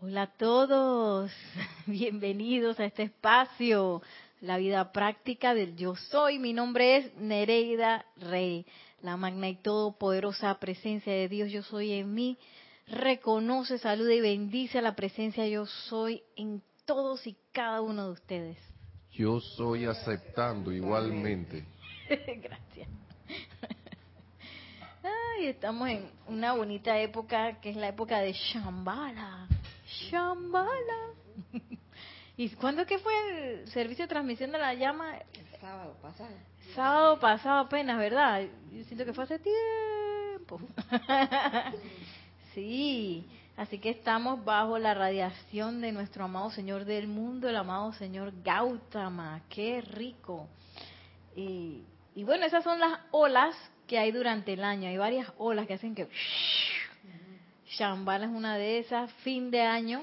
Hola a todos, bienvenidos a este espacio, la vida práctica del yo soy. Mi nombre es Nereida Rey, la magna y todopoderosa presencia de Dios yo soy en mí. Reconoce, saluda y bendice a la presencia yo soy en todos y cada uno de ustedes. Yo soy aceptando igualmente. Gracias. Ay, estamos en una bonita época que es la época de Shambhala. Shambhala. ¿Y cuándo que fue el servicio de transmisión de la llama? El sábado pasado. Sábado pasado apenas, ¿verdad? Yo siento que fue hace tiempo. sí, así que estamos bajo la radiación de nuestro amado Señor del mundo, el amado Señor Gautama. ¡Qué rico! Y, y bueno, esas son las olas que hay durante el año. Hay varias olas que hacen que... Shambhala es una de esas, fin de año.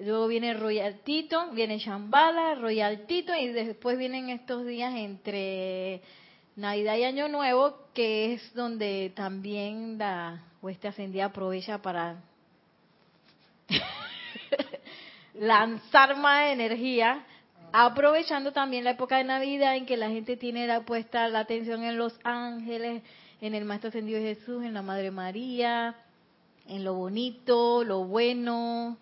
Luego viene Royal Tito, viene Shambhala, Royal Tito y después vienen estos días entre Navidad y Año Nuevo, que es donde también la hueste ascendida aprovecha para lanzar más energía, aprovechando también la época de Navidad en que la gente tiene la, puesta la atención en los ángeles, en el Maestro Ascendido Jesús, en la Madre María, en lo bonito, lo bueno.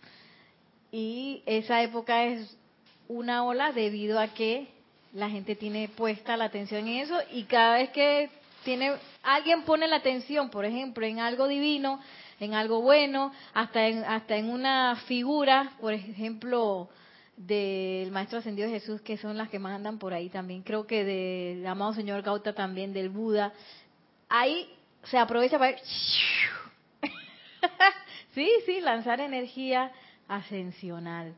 Y esa época es una ola debido a que la gente tiene puesta la atención en eso y cada vez que tiene alguien pone la atención, por ejemplo, en algo divino, en algo bueno, hasta en hasta en una figura, por ejemplo, del Maestro Ascendido Jesús, que son las que más andan por ahí también. Creo que del amado Señor Gauta también, del Buda. Ahí se aprovecha para sí, sí, lanzar energía ascensional.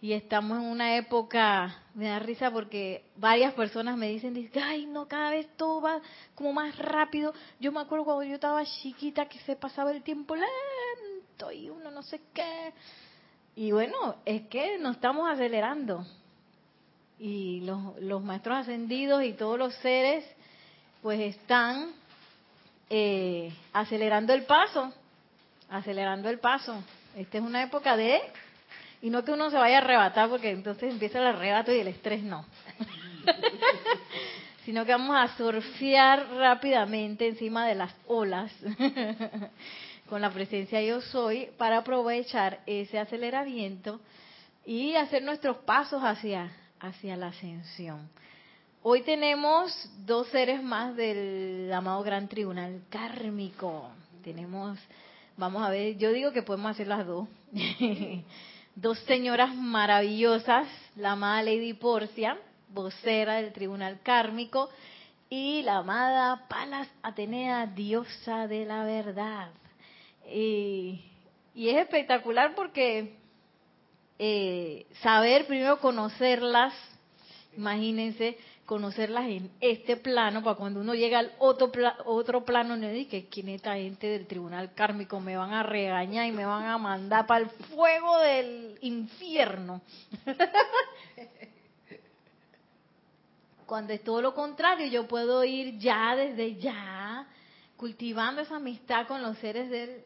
Y estamos en una época, me da risa porque varias personas me dicen, ay, no, cada vez todo va como más rápido. Yo me acuerdo cuando yo estaba chiquita que se pasaba el tiempo lento y uno no sé qué. Y bueno, es que nos estamos acelerando. Y los, los maestros ascendidos y todos los seres, pues están eh, acelerando el paso acelerando el paso. Esta es una época de... Y no que uno se vaya a arrebatar porque entonces empieza el arrebato y el estrés no. Sino que vamos a surfear rápidamente encima de las olas con la presencia yo soy para aprovechar ese aceleramiento y hacer nuestros pasos hacia, hacia la ascensión. Hoy tenemos dos seres más del amado Gran Tribunal Kármico. Tenemos Vamos a ver, yo digo que podemos hacer las dos. dos señoras maravillosas, la amada Lady Porcia, vocera del Tribunal Kármico, y la amada Palas Atenea, diosa de la verdad. Y, es espectacular porque eh, saber, primero conocerlas, imagínense, conocerlas en este plano, para cuando uno llega al otro, otro plano, no dice quién es esta gente del tribunal kármico, me van a regañar y me van a mandar para el fuego del infierno. cuando es todo lo contrario, yo puedo ir ya desde ya cultivando esa amistad con los seres del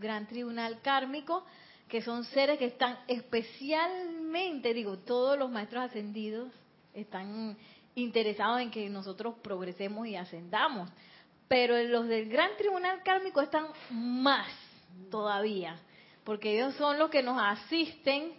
gran tribunal kármico, que son seres que están especialmente, digo, todos los maestros ascendidos están interesados en que nosotros progresemos y ascendamos. Pero los del gran tribunal kármico están más todavía, porque ellos son los que nos asisten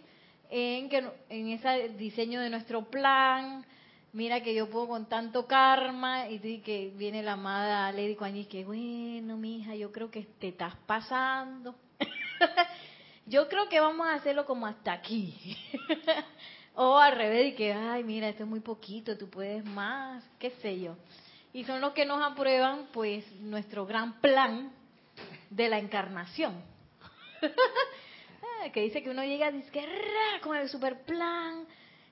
en, que, en ese diseño de nuestro plan. Mira que yo puedo con tanto karma y que viene la amada Lady Kuan que bueno, mi hija, yo creo que te estás pasando. yo creo que vamos a hacerlo como hasta aquí. O al revés, y que, ay, mira, esto es muy poquito, tú puedes más, qué sé yo. Y son los que nos aprueban, pues, nuestro gran plan de la encarnación. Ah, que dice que uno llega con el super plan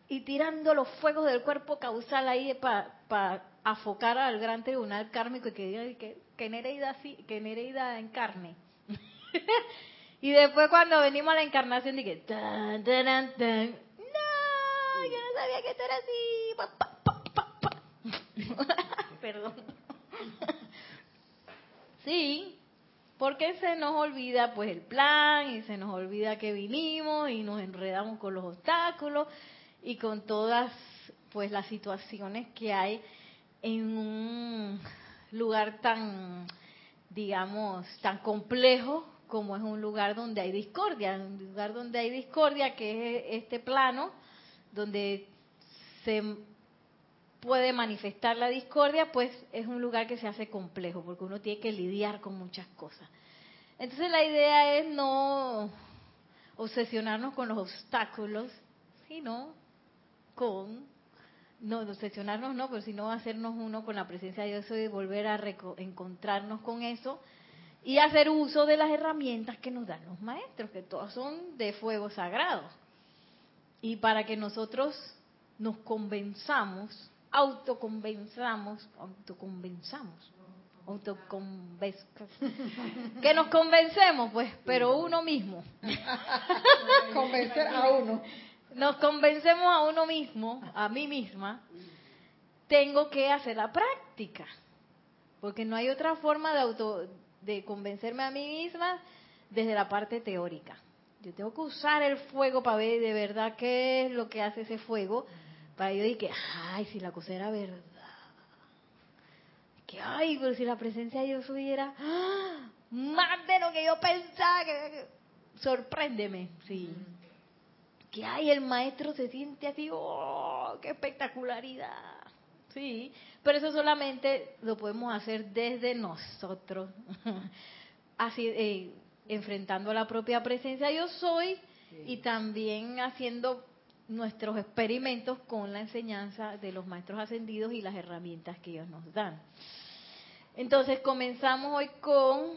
y tirando los fuegos del cuerpo causal ahí para afocar al gran tribunal kármico y que diga que, que Nereida, sí, que Nereida encarne. y después cuando venimos a la encarnación, dije, tan, yo no sabía que esto era así. Perdón. Sí, Porque se nos olvida pues el plan y se nos olvida que vinimos y nos enredamos con los obstáculos y con todas pues las situaciones que hay en un lugar tan digamos tan complejo como es un lugar donde hay discordia, un lugar donde hay discordia que es este plano donde se puede manifestar la discordia, pues es un lugar que se hace complejo, porque uno tiene que lidiar con muchas cosas. Entonces la idea es no obsesionarnos con los obstáculos, sino con, no obsesionarnos no, pero sino hacernos uno con la presencia de Dios y volver a encontrarnos con eso y hacer uso de las herramientas que nos dan los maestros, que todas son de fuego sagrado. Y para que nosotros nos convenzamos autoconvenzamos, autoconvenzamos, autoconvenzamos, que nos convencemos, pues, pero uno mismo. Convencer a uno. Nos convencemos a uno mismo, a mí misma, tengo que hacer la práctica, porque no hay otra forma de auto de convencerme a mí misma desde la parte teórica. Yo tengo que usar el fuego para ver de verdad qué es lo que hace ese fuego para yo que ay, si la cosa era verdad. Que, ay, pero si la presencia de Dios hubiera ¡ah! más de lo que yo pensaba, que, sorpréndeme, sí. Que, ay, el maestro se siente así, oh, qué espectacularidad. Sí, pero eso solamente lo podemos hacer desde nosotros, así, eh, enfrentando a la propia presencia yo soy y también haciendo nuestros experimentos con la enseñanza de los maestros ascendidos y las herramientas que ellos nos dan. Entonces comenzamos hoy con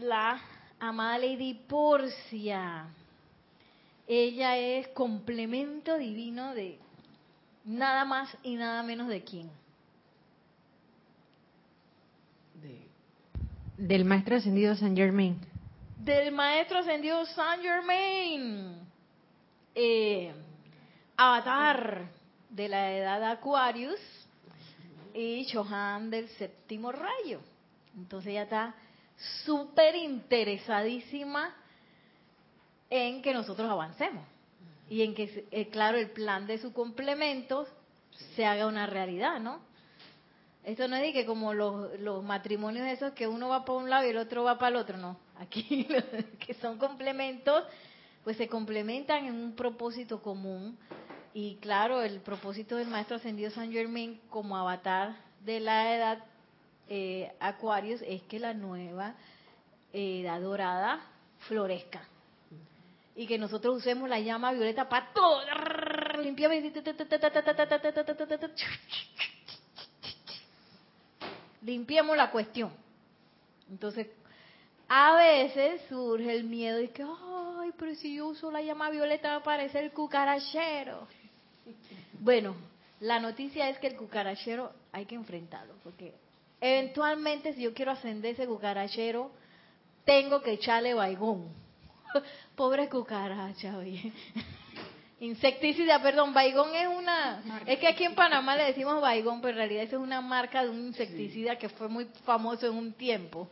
la amada Lady Porcia. Ella es complemento divino de nada más y nada menos de quién. del maestro ascendido Saint Germain. Del maestro ascendido Saint Germain. Eh, Avatar de la edad de Aquarius y Chohan del séptimo rayo. Entonces ella está súper interesadísima en que nosotros avancemos y en que, eh, claro, el plan de su complemento se haga una realidad, ¿no? Esto no es de que como los, los matrimonios esos que uno va para un lado y el otro va para el otro, no. Aquí que son complementos, pues se complementan en un propósito común y claro, el propósito del Maestro Ascendido San Germain como avatar de la edad eh, Acuarios es que la nueva edad dorada florezca. Y que nosotros usemos la llama violeta para todo. Limpiemos la cuestión. Entonces, a veces surge el miedo de que, ay, pero si yo uso la llama violeta va a aparecer el cucarachero. Bueno, la noticia es que el cucarachero hay que enfrentarlo, porque eventualmente si yo quiero ascender ese cucarachero, tengo que echarle baigón. Pobre cucaracha, oye. Insecticida, perdón, baigón es una... Es que aquí en Panamá le decimos baigón, pero en realidad es una marca de un insecticida que fue muy famoso en un tiempo.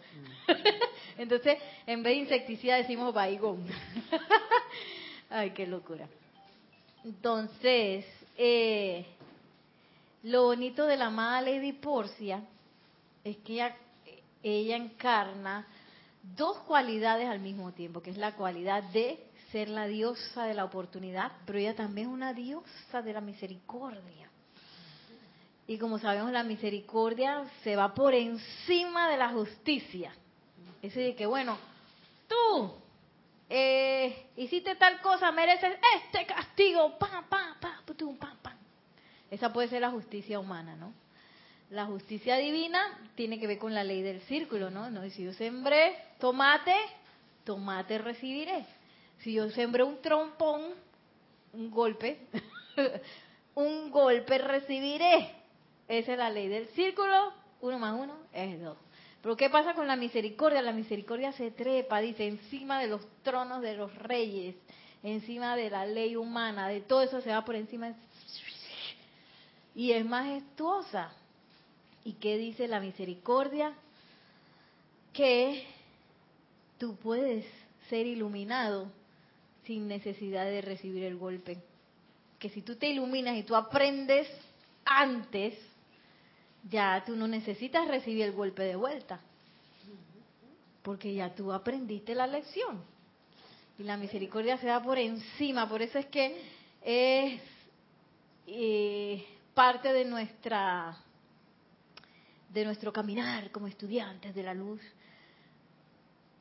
Entonces, en vez de insecticida decimos baigón. Ay, qué locura. Entonces, eh, lo bonito de la amada Lady Porcia es que ella, ella encarna dos cualidades al mismo tiempo, que es la cualidad de ser la diosa de la oportunidad, pero ella también es una diosa de la misericordia. Y como sabemos, la misericordia se va por encima de la justicia. Es decir, que bueno, tú eh, hiciste tal cosa, mereces este castigo, pam, pam, pam, pam, pam. Esa puede ser la justicia humana, ¿no? La justicia divina tiene que ver con la ley del círculo, ¿no? no si yo sembré tomate, tomate recibiré. Si yo sembré un trompón, un golpe, un golpe recibiré. Esa es la ley del círculo, uno más uno es dos. Pero ¿qué pasa con la misericordia? La misericordia se trepa, dice, encima de los tronos de los reyes, encima de la ley humana, de todo eso se va por encima. Y es majestuosa. ¿Y qué dice la misericordia? Que tú puedes ser iluminado sin necesidad de recibir el golpe. Que si tú te iluminas y tú aprendes antes, ya tú no necesitas recibir el golpe de vuelta. Porque ya tú aprendiste la lección. Y la misericordia se da por encima. Por eso es que es eh, parte de nuestra de nuestro caminar como estudiantes de la luz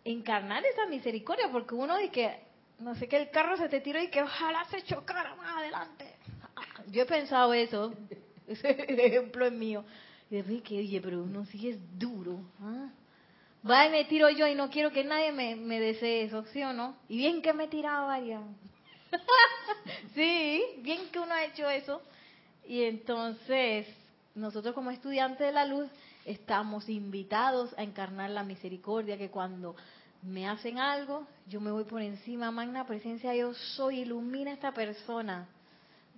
encarnar esa misericordia porque uno dice que no sé que el carro se te tiró y que ojalá se chocara más adelante. Yo he pensado eso. Ese ejemplo es mío. Y después que oye pero uno sí es duro ¿ah? va y me tiro yo y no quiero que nadie me, me desee eso ¿sí o no? y bien que me he tirado varias sí bien que uno ha hecho eso. Y entonces, nosotros como estudiantes de la luz estamos invitados a encarnar la misericordia, que cuando me hacen algo, yo me voy por encima, magna presencia, yo soy, ilumina a esta persona,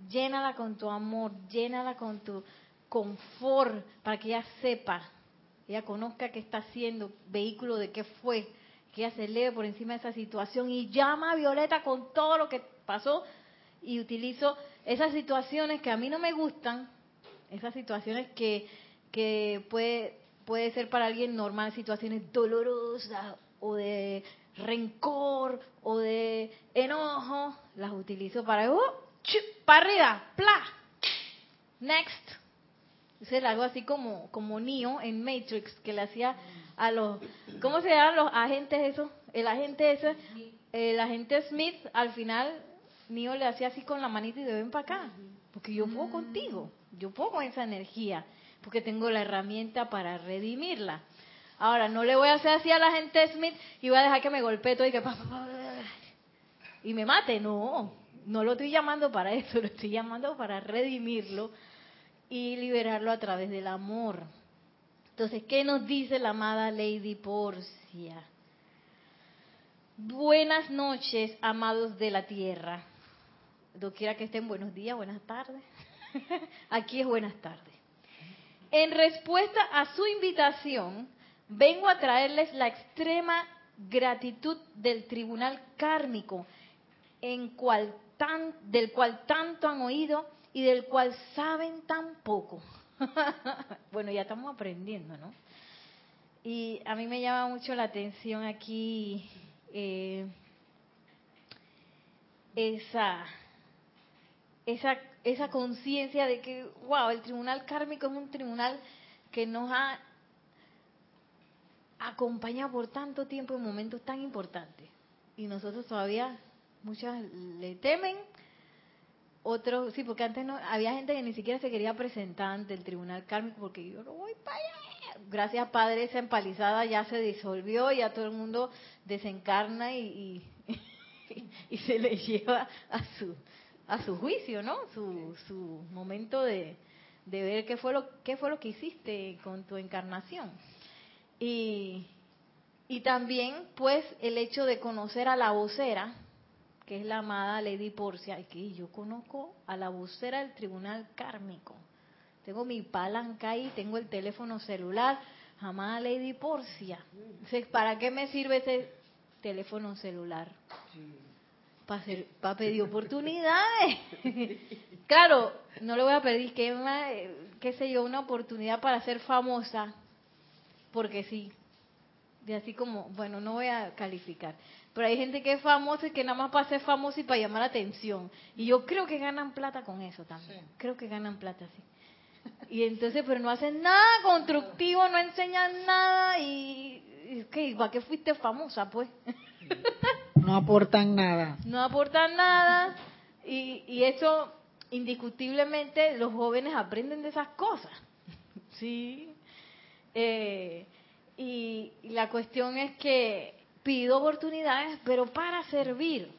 llénala con tu amor, llénala con tu confort, para que ella sepa, ella conozca qué está haciendo, vehículo de qué fue, que ella se eleve por encima de esa situación y llama a Violeta con todo lo que pasó y utilizo esas situaciones que a mí no me gustan, esas situaciones que, que puede, puede ser para alguien normal, situaciones dolorosas o de rencor o de enojo, las utilizo para, uh, para arriba, pla, next. Es algo así como, como Neo en Matrix, que le hacía a los, ¿cómo se llaman los agentes eso? El agente ese, el agente Smith, al final Neo le hacía así con la manita y de ven para acá, porque yo puedo contigo, yo puedo con esa energía, porque tengo la herramienta para redimirla. Ahora, no le voy a hacer así a la gente Smith y voy a dejar que me golpee todo y que y me mate, no, no lo estoy llamando para eso, lo estoy llamando para redimirlo y liberarlo a través del amor. Entonces, ¿qué nos dice la amada Lady Porcia? Buenas noches, amados de la tierra quiera que estén buenos días, buenas tardes. Aquí es buenas tardes. En respuesta a su invitación, vengo a traerles la extrema gratitud del tribunal kármico, en cual tan, del cual tanto han oído y del cual saben tan poco. bueno, ya estamos aprendiendo, ¿no? Y a mí me llama mucho la atención aquí eh, esa esa, esa conciencia de que, wow, el tribunal kármico es un tribunal que nos ha acompañado por tanto tiempo en momentos tan importantes. Y nosotros todavía, muchas le temen, otros, sí, porque antes no, había gente que ni siquiera se quería presentar ante el tribunal kármico porque yo no voy para allá. Gracias, Padre, esa empalizada ya se disolvió, ya todo el mundo desencarna y, y, y se le lleva a su a su juicio, ¿no? Su, su momento de, de ver qué fue, lo, qué fue lo que hiciste con tu encarnación. Y, y también, pues, el hecho de conocer a la vocera, que es la amada Lady Porcia, y que yo conozco a la vocera del tribunal kármico. Tengo mi palanca ahí, tengo el teléfono celular, amada Lady Porcia. Entonces, ¿para qué me sirve ese teléfono celular? para pedir oportunidades. claro, no le voy a pedir que una, qué sé yo, una oportunidad para ser famosa, porque sí. De así como, bueno, no voy a calificar. Pero hay gente que es famosa y que nada más para ser famosa y para llamar la atención. Y yo creo que ganan plata con eso también. Creo que ganan plata, sí. Y entonces, pero no hacen nada constructivo, no enseñan nada y... ¿qué? ¿Para qué fuiste famosa, pues? No aportan nada. No aportan nada y, y eso indiscutiblemente los jóvenes aprenden de esas cosas. Sí. Eh, y, la cuestión es que pido oportunidades, pero para servir.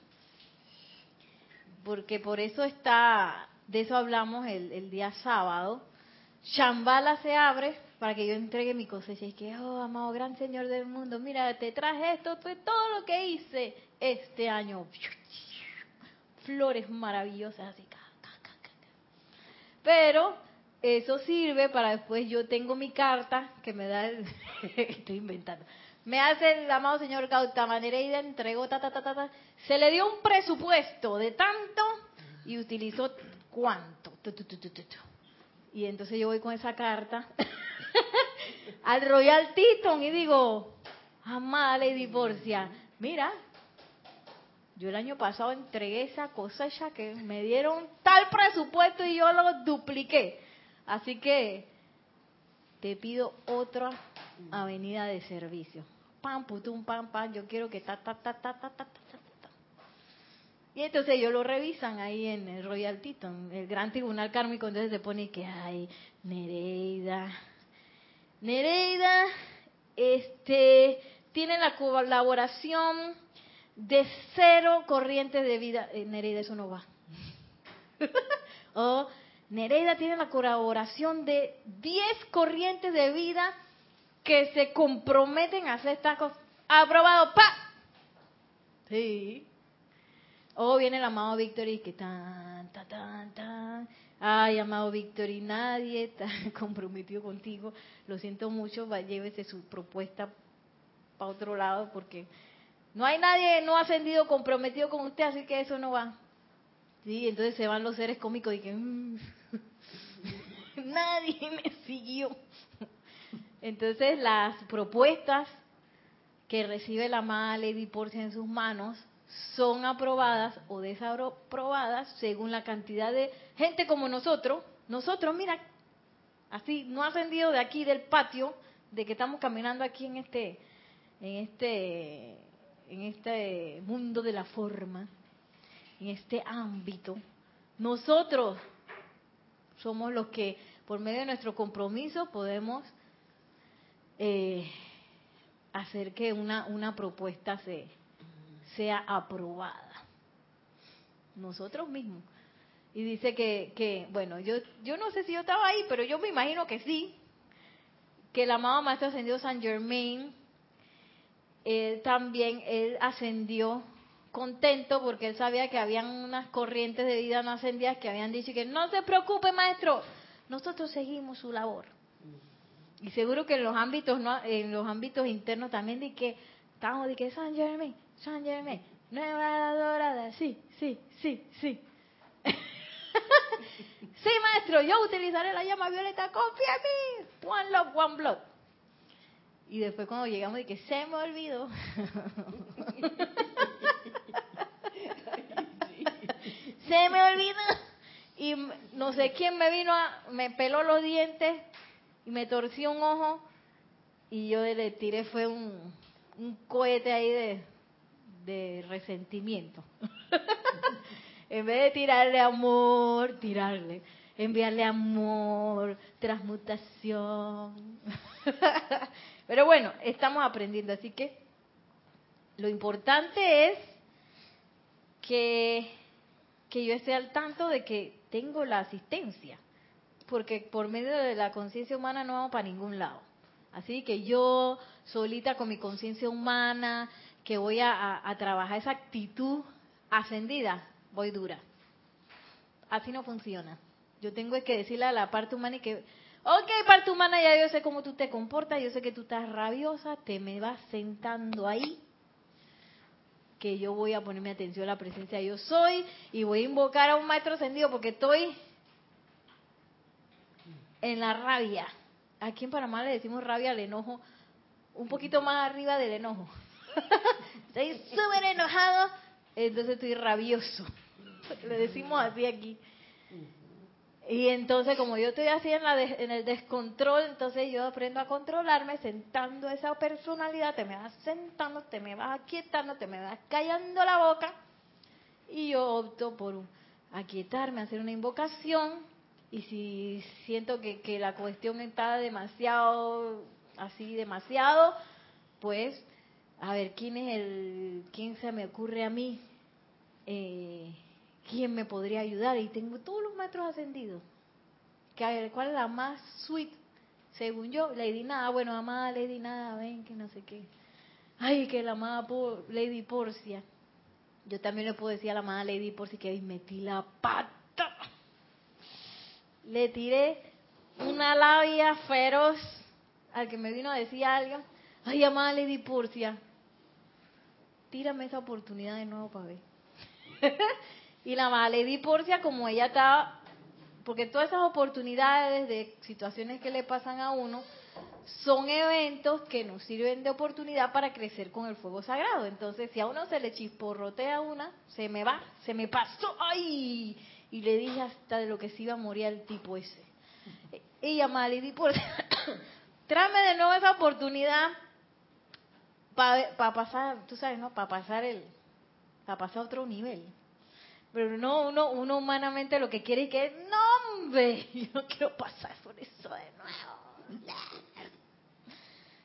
Porque por eso está, de eso hablamos el, día sábado. Shambhala se abre para que yo entregue mi cosecha. Y que, oh, amado gran Señor del mundo, mira, te traje esto, fue todo lo que hice este año. Flores maravillosas, así. Pero eso sirve para después, yo tengo mi carta que me da, estoy inventando, me hace el amado señor Gautama Nereida, entregó, ta, ta, ta, ta. Se le dio un presupuesto de tanto y utilizó cuánto. Tu, tu, tu. Y entonces yo voy con esa carta al Royal Teton y digo, amada Lady Porcia, mira, yo el año pasado entregué esa cosecha que me dieron tal presupuesto y yo lo dupliqué. Así que te pido otra avenida de servicio. Pam, putum, pam, pam, yo quiero que ta, ta, ta, ta, ta, ta, ta, ta. ta Y entonces ellos lo revisan ahí en el Royal Teton, el gran tribunal kármico, entonces se pone que, ay, Nereida, Nereida, este, tiene la colaboración de cero corrientes de vida. Eh, Nereida, eso no va. o Nereida tiene la colaboración de 10 corrientes de vida que se comprometen a hacer estas cosas. Aprobado, ¡pa! Sí. O viene el amado Víctor y que tan, tan, tan, tan. Ay, amado Víctor, y nadie está comprometido contigo. Lo siento mucho, va, llévese su propuesta para otro lado porque no hay nadie no ascendido comprometido con usted, así que eso no va. Sí, entonces se van los seres cómicos y que mm, nadie me siguió. Entonces las propuestas que recibe la amada Lady Porcia en sus manos son aprobadas o desaprobadas según la cantidad de gente como nosotros. Nosotros, mira, así no ascendido de aquí del patio, de que estamos caminando aquí en este, en este en este mundo de la forma, en este ámbito, nosotros somos los que, por medio de nuestro compromiso, podemos eh, hacer que una, una propuesta se, sea aprobada. Nosotros mismos. Y dice que, que, bueno, yo, yo no sé si yo estaba ahí, pero yo me imagino que sí, que el amado Maestro Ascendido San Germain él también, él ascendió contento porque él sabía que habían unas corrientes de vida no ascendidas que habían dicho que no se preocupe maestro, nosotros seguimos su labor. Y seguro que en los ámbitos no, en los ámbitos internos también de que estamos de que San Germain, San Germain, nueva dorada, sí, sí, sí, sí. sí, maestro, yo utilizaré la llama violeta, confía en mí. One love, one blood. Y después cuando llegamos y que se me olvidó. se me olvidó. Y no sé quién me vino a, me peló los dientes y me torció un ojo y yo le tiré fue un, un cohete ahí de, de resentimiento. en vez de tirarle amor, tirarle, enviarle amor, transmutación. Pero bueno, estamos aprendiendo, así que lo importante es que, que yo esté al tanto de que tengo la asistencia, porque por medio de la conciencia humana no vamos para ningún lado. Así que yo solita con mi conciencia humana, que voy a, trabajar esa actitud ascendida, voy dura. Así no funciona. Yo tengo que decirle a la parte humana y que Ok, parte humana, ya yo sé cómo tú te comportas, yo sé que tú estás rabiosa, te me vas sentando ahí, que yo voy a ponerme atención a la presencia de yo soy y voy a invocar a un maestro ascendido porque estoy en la rabia. Aquí en Panamá le decimos rabia al enojo, un poquito más arriba del enojo. estoy súper enojado, entonces estoy rabioso. Le decimos así aquí. Y entonces, como yo estoy así en, la en el descontrol, entonces yo aprendo a controlarme sentando esa personalidad, te me vas sentando, te me vas aquietando, te me vas callando la boca. Y yo opto por aquietarme, hacer una invocación. Y si siento que, que la cuestión está demasiado, así demasiado, pues, a ver, ¿quién es el, quién se me ocurre a mí? Eh, ¿quién me podría ayudar? Y tengo todos los maestros ascendidos. ¿Cuál es la más sweet? Según yo, Lady Nada. Bueno, amada Lady Nada, ven que no sé qué. Ay, que la amada Lady Porcia. Yo también le puedo decir a la amada Lady Porcia que metí la pata. Le tiré una labia feroz al que me vino a decir algo. ay, amada Lady Porcia, tírame esa oportunidad de nuevo para ver. y la amada Lady Porcia, como ella estaba, porque todas esas oportunidades de situaciones que le pasan a uno, son eventos que nos sirven de oportunidad para crecer con el fuego sagrado. Entonces, si a uno se le chisporrotea una, se me va, se me pasó, ¡ay! Y le dije hasta de lo que se iba a morir el tipo ese. Y amada Lady Porcia, tráeme de nuevo esa oportunidad para pasar, tú sabes, ¿no? Para pasar el, para pasar a otro nivel. Pero no, uno, uno humanamente lo que quiere es que, no, hombre, yo no quiero pasar por eso de nuevo.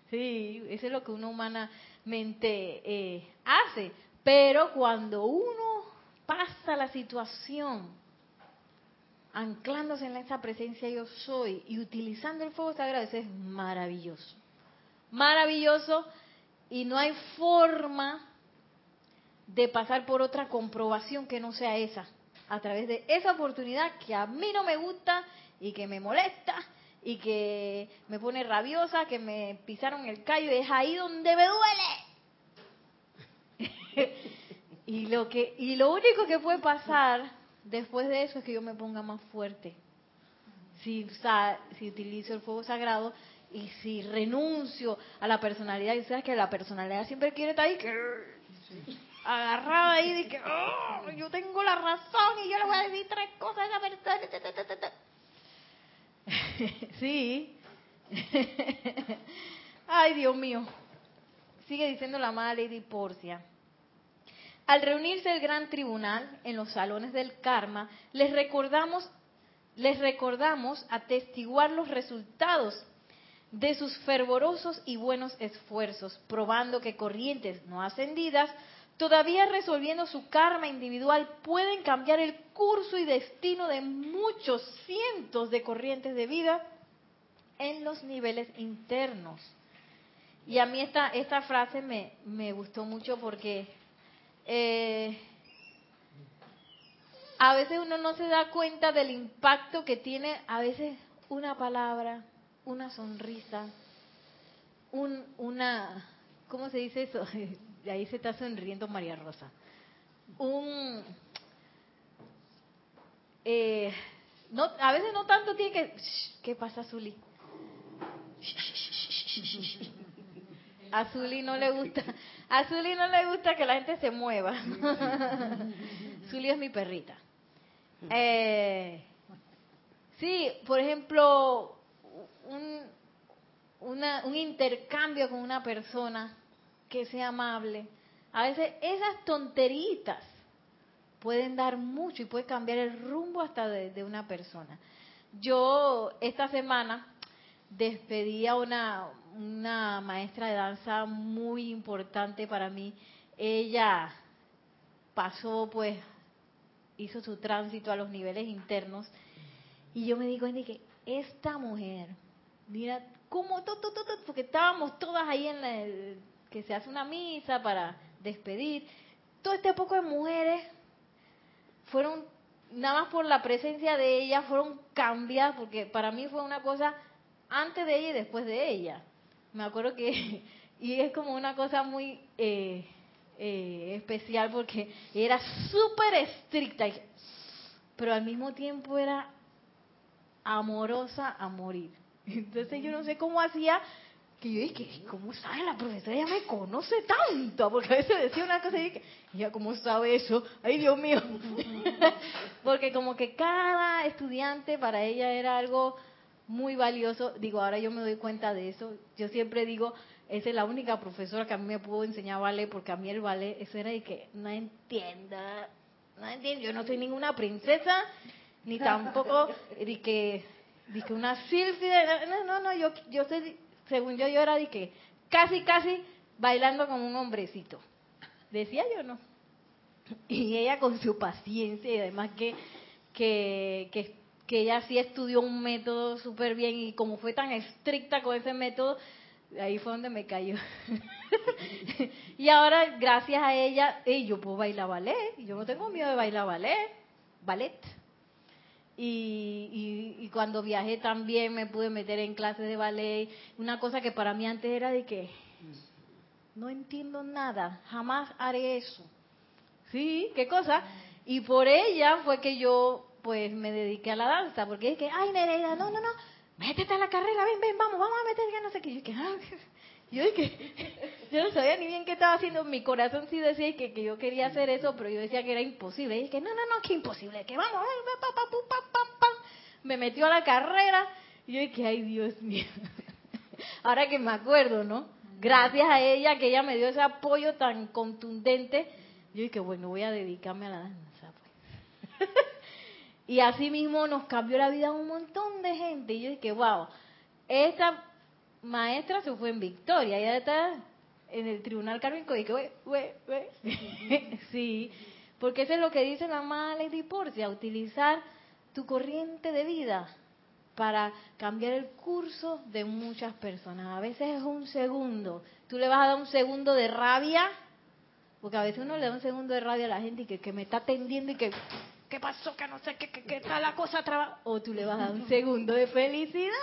Sí, eso es lo que uno humanamente eh, hace. Pero cuando uno pasa la situación, anclándose en esa presencia yo soy y utilizando el fuego sagrado, eso es maravilloso. Maravilloso y no hay forma de pasar por otra comprobación que no sea esa, a través de esa oportunidad que a mí no me gusta y que me molesta y que me pone rabiosa, que me pisaron el callo y es ahí donde me duele. y lo que y lo único que puede pasar después de eso es que yo me ponga más fuerte. Si, si utilizo el fuego sagrado y si renuncio a la personalidad, y sabes que la personalidad siempre quiere estar ahí, agarrada ahí de que oh, yo tengo la razón y yo le voy a decir tres cosas a esa sí. Ay, Dios mío. Sigue diciendo la amada Lady Porcia. Al reunirse el gran tribunal en los salones del karma, les recordamos, les recordamos atestiguar los resultados de sus fervorosos y buenos esfuerzos, probando que corrientes no ascendidas, todavía resolviendo su karma individual, pueden cambiar el curso y destino de muchos cientos de corrientes de vida en los niveles internos. Y a mí esta, esta frase me, me gustó mucho porque eh, a veces uno no se da cuenta del impacto que tiene a veces una palabra, una sonrisa, un, una, ¿cómo se dice eso? De ahí se está sonriendo María Rosa. Un, eh, no, a veces no tanto tiene que, ¿qué pasa, Zuli? A Zuli no le gusta, a Zuli no le gusta que la gente se mueva. Zuli es mi perrita. Eh, sí, por ejemplo, un, un intercambio con una persona que sea amable. A veces esas tonteritas pueden dar mucho y puede cambiar el rumbo hasta de, una persona. Yo esta semana despedí a una, una maestra de danza muy importante para mí. Ella pasó, pues, hizo su tránsito a los niveles internos y yo me di cuenta que esta mujer mira cómo, porque estábamos todas ahí en la, que se hace una misa para despedir. Todo este poco de mujeres fueron, nada más por la presencia de ella, fueron cambiadas, porque para mí fue una cosa antes de ella y después de ella. Me acuerdo que, y es como una cosa muy eh, eh, especial porque era súper estricta, pero al mismo tiempo era amorosa a morir. Entonces yo no sé cómo hacía, que yo dije, ¿cómo sabe la profesora? Ella me conoce tanto, porque a veces decía una cosa y dije, ella cómo sabe eso, ay Dios mío. porque como que cada estudiante para ella era algo muy valioso. Digo, ahora yo me doy cuenta de eso. Yo siempre digo, esa es la única profesora que a mí me pudo enseñar ballet, porque a mí el ballet, eso era de que no entienda, no entiendo, yo no soy ninguna princesa, ni tampoco de que Dije, una sílfide. No, no, no, yo, yo según yo, yo era de que casi, casi bailando como un hombrecito. Decía yo, ¿no? Y ella con su paciencia y además que, que, que, ella sí estudió un método súper bien y como fue tan estricta con ese método, ahí fue donde me cayó. y ahora, gracias a ella, yo puedo bailar ballet. Yo no tengo miedo de bailar ballet. Ballet. Y, y, cuando viajé también me pude meter en clases de ballet. Una cosa que para mí antes era de que no entiendo nada, jamás haré eso. Sí, ¿qué cosa? Y por ella fue que yo pues me dediqué a la danza, porque es que, ay Nereida, no, no, no, métete a la carrera, ven, ven, vamos, vamos a meter, que no sé qué. Yo dije, ah, yo dije, yo no sabía ni bien qué estaba haciendo, mi corazón sí decía que, que yo quería hacer eso, pero yo decía que era imposible. Y dije, no, no, no, que imposible, que vamos, me metió a la carrera, y yo dije, ay Dios mío. Ahora que me acuerdo, ¿no? Gracias a ella, que ella me dio ese apoyo tan contundente, yo dije, bueno, voy a dedicarme a la danza. Pues. y así mismo nos cambió la vida a un montón de gente. Y yo dije, wow, esta maestra se fue en victoria, ya está en el tribunal kármico y que, we, we, we. sí, porque eso es lo que dice la amada Lady Porcia, utilizar tu corriente de vida para cambiar el curso de muchas personas. A veces es un segundo. Tú le vas a dar un segundo de rabia, porque a veces uno le da un segundo de rabia a la gente y que, que me está atendiendo y que, ¿qué pasó? Que no sé, qué, qué, está la cosa traba. O tú le vas a dar un segundo de felicidad.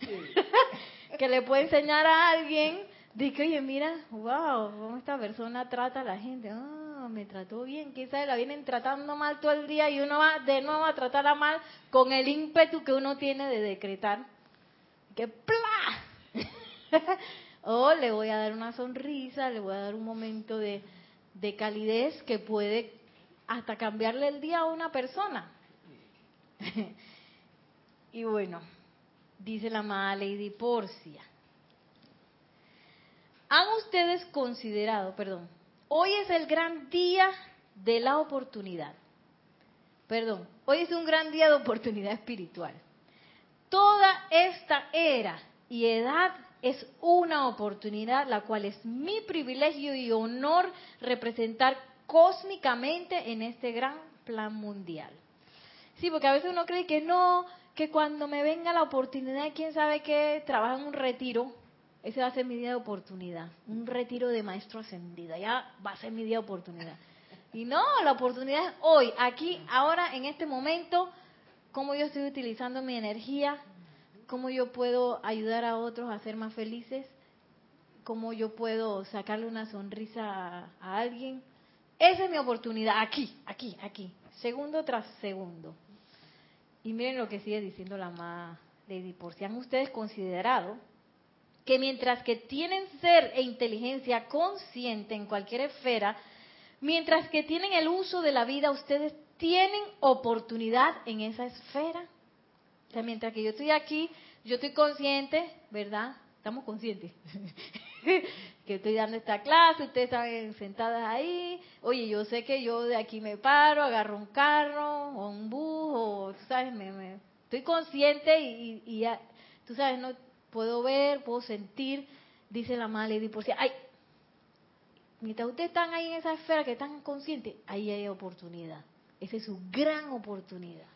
que le puede enseñar a alguien de que, oye, mira, wow, cómo esta persona trata a la gente. Ah, me trató bien, quizás la vienen tratando mal todo el día y uno va de nuevo a tratarla mal con el ímpetu que uno tiene de decretar. Que ¡pla! o le voy a dar una sonrisa, le voy a dar un momento de, de calidez que puede hasta cambiarle el día a una persona. y bueno, dice la amada Lady Porcia. ¿Han ustedes considerado, perdón, Hoy es el gran día de la oportunidad. Perdón, hoy es un gran día de oportunidad espiritual. Toda esta era y edad es una oportunidad, la cual es mi privilegio y honor representar cósmicamente en este gran plan mundial. Sí, porque a veces uno cree que no, que cuando me venga la oportunidad, quién sabe qué, trabaja en un retiro, ese va a ser mi día de oportunidad. Un retiro de maestro ascendida. Ya va a ser mi día de oportunidad. Y no, la oportunidad es hoy, aquí, ahora, en este momento, cómo yo estoy utilizando mi energía, cómo yo puedo ayudar a otros a ser más felices, cómo yo puedo sacarle una sonrisa a, alguien. Esa es mi oportunidad, aquí, aquí, aquí, segundo tras segundo. Y miren lo que sigue diciendo la más Lady, por si han ustedes considerado que mientras que tienen ser e inteligencia consciente en cualquier esfera, mientras que tienen el uso de la vida, ustedes tienen oportunidad en esa esfera. O sea, mientras que yo estoy aquí, yo estoy consciente, ¿verdad? Estamos conscientes. que estoy dando esta clase, ustedes están sentadas ahí. Oye, yo sé que yo de aquí me paro, agarro un carro o un bus, o, tú sabes, me, estoy consciente y, y ya, tú sabes, no puedo ver, puedo sentir, dice la madre Lady si ay, mientras ustedes están ahí en esa esfera que están conscientes, ahí hay oportunidad. Esa es su gran oportunidad.